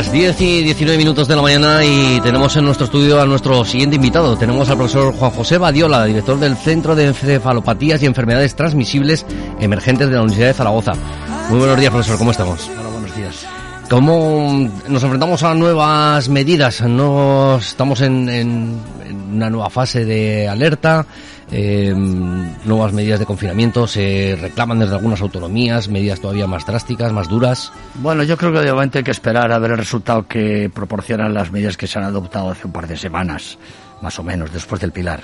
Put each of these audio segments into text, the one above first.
Las 10 y 19 minutos de la mañana y tenemos en nuestro estudio a nuestro siguiente invitado. Tenemos al profesor Juan José Badiola, director del Centro de Encefalopatías y Enfermedades Transmisibles Emergentes de la Universidad de Zaragoza. Muy buenos días, profesor, ¿cómo estamos? Hola, buenos días. ¿Cómo nos enfrentamos a nuevas medidas? No estamos en, en una nueva fase de alerta eh, nuevas medidas de confinamiento, se reclaman desde algunas autonomías, medidas todavía más drásticas, más duras. Bueno, yo creo que de momento hay que esperar a ver el resultado que proporcionan las medidas que se han adoptado hace un par de semanas, más o menos, después del Pilar.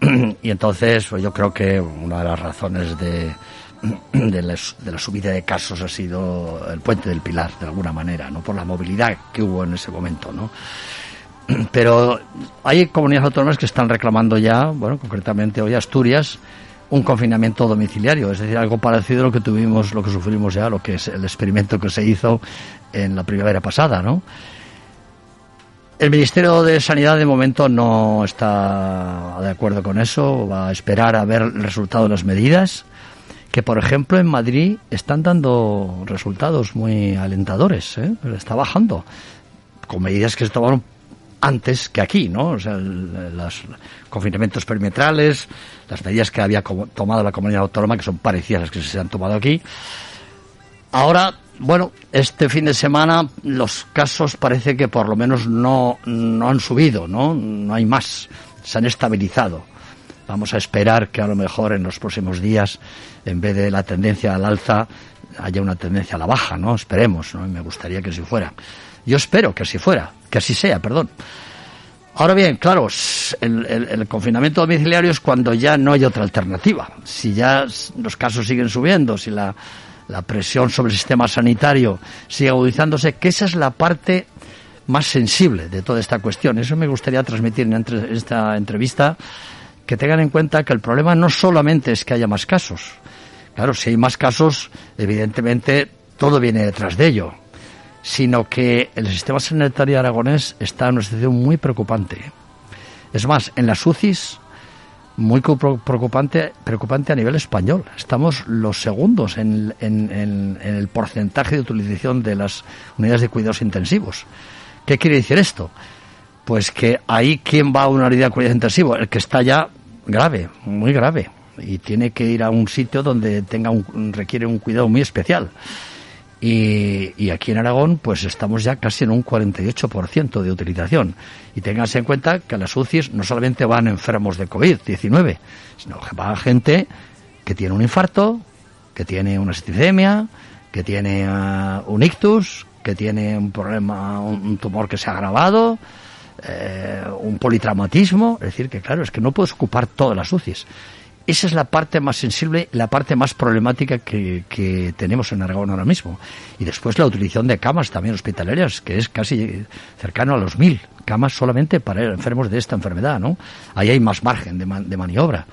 y entonces, pues yo creo que una de las razones de, la, de, la, subida de casos ha sido el puente del Pilar, de alguna manera, ¿no? Por la movilidad que hubo en ese momento, ¿no? Pero hay comunidades autónomas que están reclamando ya, bueno, concretamente hoy Asturias, un confinamiento domiciliario, es decir, algo parecido a lo que tuvimos, lo que sufrimos ya, lo que es el experimento que se hizo en la primavera pasada, ¿no? El Ministerio de Sanidad de momento no está de acuerdo con eso, va a esperar a ver el resultado de las medidas, que por ejemplo en Madrid están dando resultados muy alentadores, ¿eh? está bajando, con medidas que tomaron antes que aquí, ¿no? O sea, los confinamientos perimetrales, las medidas que había tomado la comunidad autónoma, que son parecidas a las que se han tomado aquí. Ahora, bueno, este fin de semana los casos parece que por lo menos no, no han subido, ¿no? No hay más, se han estabilizado. Vamos a esperar que a lo mejor en los próximos días, en vez de la tendencia al alza, haya una tendencia a la baja, ¿no? Esperemos, ¿no? me gustaría que así fuera. Yo espero que así fuera, que así sea, perdón. Ahora bien, claro, el, confinamiento domiciliario es cuando ya no hay otra alternativa. Si ya los casos siguen subiendo, si la presión sobre el sistema sanitario sigue agudizándose, que esa es la parte más sensible de toda esta cuestión. Eso me gustaría transmitir en esta entrevista, que tengan en cuenta que el problema no solamente es que haya más casos. Claro, si hay más casos, evidentemente todo viene detrás de ello sino que el sistema sanitario aragonés está en una situación muy preocupante. Es más, en las UCIs, muy preocupante, preocupante a nivel español. Estamos los segundos en, el porcentaje de utilización de las unidades de cuidados intensivos. ¿Qué quiere decir esto? Pues que ahí, ¿quién va a una unidad de cuidados intensivos? El que está ya grave, muy grave, y tiene que ir a un sitio donde tenga un, requiere un cuidado muy especial. Y, aquí en Aragón, pues estamos ya casi en un 48% de utilización. Y ténganse en cuenta que las UCIs no solamente van enfermos de COVID-19, sino que va gente que tiene un infarto, que tiene una septicemia, que tiene uh, un ictus, que tiene un problema, un, tumor que se ha agravado, eh, un politraumatismo. Es decir, que claro, es que no puedes ocupar todas las UCIs. Esa es la parte más sensible, la parte más problemática que, tenemos en Aragón ahora mismo. Y después la utilización de camas también hospitalarias, que es casi cercano a los mil camas solamente para enfermos de esta enfermedad, ¿no? Ahí hay más margen de, maniobra.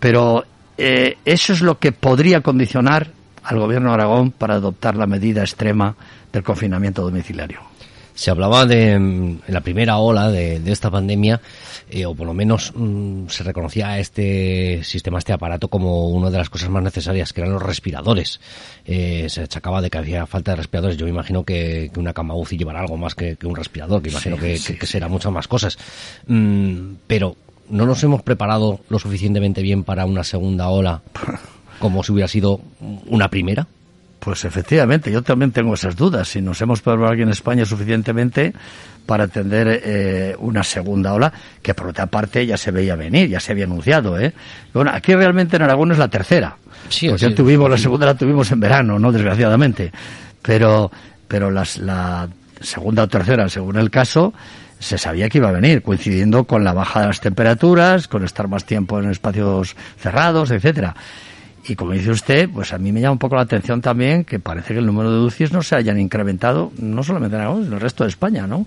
Pero eh, eso es lo que podría condicionar al gobierno de Aragón para adoptar la medida extrema del confinamiento domiciliario. Se hablaba de, en la primera ola de, esta pandemia, eh, o por lo menos mm, se reconocía a este sistema, este aparato, como una de las cosas más necesarias, que eran los respiradores. Eh, se achacaba de que había falta de respiradores. Yo me imagino que, una cama UCI llevará algo más que, un respirador, que imagino que, será muchas más cosas. Mm, pero, ¿no nos hemos preparado lo suficientemente bien para una segunda ola como si hubiera sido una primera? Pues efectivamente, yo también tengo esas dudas. Si nos hemos preparado aquí en España suficientemente para atender eh, una segunda ola, que por otra parte ya se veía venir, ya se había anunciado. ¿eh? Bueno, aquí realmente en Aragón es la tercera. Sí, porque tuvimos, la segunda la tuvimos en verano, ¿no? Desgraciadamente. Pero, pero las, la segunda o tercera, según el caso, se sabía que iba a venir, coincidiendo con la baja de las temperaturas, con estar más tiempo en espacios cerrados, etcétera. Y como dice usted, pues a mí me llama un poco la atención también que parece que el número de UCIs no se hayan incrementado, no solamente en Aragón, sino en el resto de España, ¿no?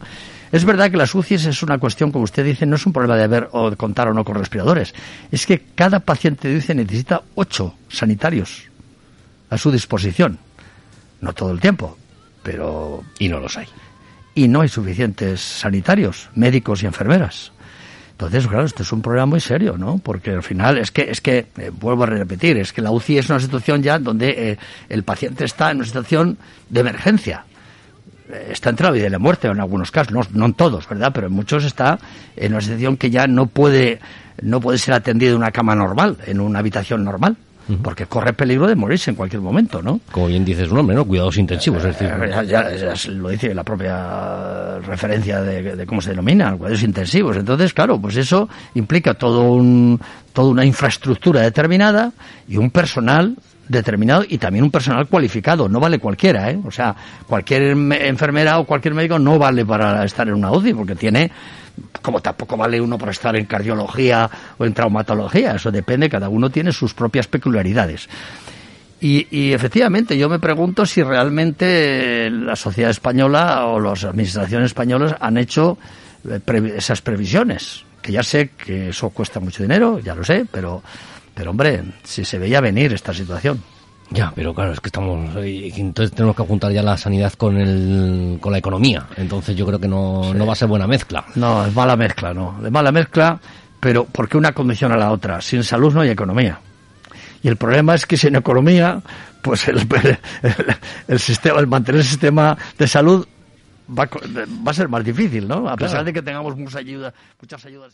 Es verdad que las UCIs es una cuestión, como usted dice, no es un problema de haber o de contar o no con respiradores. Es que cada paciente de UCI necesita ocho sanitarios a su disposición. No todo el tiempo, pero... Y no los hay. Y no hay suficientes sanitarios, médicos y enfermeras. Entonces, claro, esto es un problema muy serio, ¿no? Porque al final es que, es que eh, vuelvo a repetir, es que la UCI es una situación ya donde eh, el paciente está en una situación de emergencia. eh, está entre la vida y la muerte en algunos casos, no, no en todos, ¿verdad? Pero en muchos está en una situación que ya no puede, no puede ser atendido en una cama normal, en una habitación normal porque corre peligro de morirse en cualquier momento, ¿no? Como bien dices un nombre, ¿no? Cuidados intensivos, es decir. Eh, ya, lo dice la propia referencia de, cómo se denomina, cuidados intensivos. Entonces, claro, pues eso implica todo un, toda una infraestructura determinada y un personal determinado y también un personal cualificado. No vale cualquiera, ¿eh? O sea, cualquier enfermera o cualquier médico no vale para estar en una UCI porque tiene como tampoco vale uno para estar en cardiología o en traumatología, eso depende, cada uno tiene sus propias peculiaridades. Y, efectivamente, yo me pregunto si realmente la sociedad española o las administraciones españolas han hecho eh, esas previsiones, que ya sé que eso cuesta mucho dinero, ya lo sé, pero, pero hombre, si se veía venir esta situación. Ya, pero claro, es que estamos. Entonces tenemos que juntar ya la sanidad con, el, con la economía. Entonces yo creo que no, no va a ser buena mezcla. No, es mala mezcla, no. Es mala mezcla, pero porque una condiciona a la otra. Sin salud no hay economía. Y el problema es que sin economía, pues el, el, sistema, el mantener el sistema de salud va, va a ser más difícil, ¿no? A pesar de que tengamos muchas ayudas, muchas ayudas.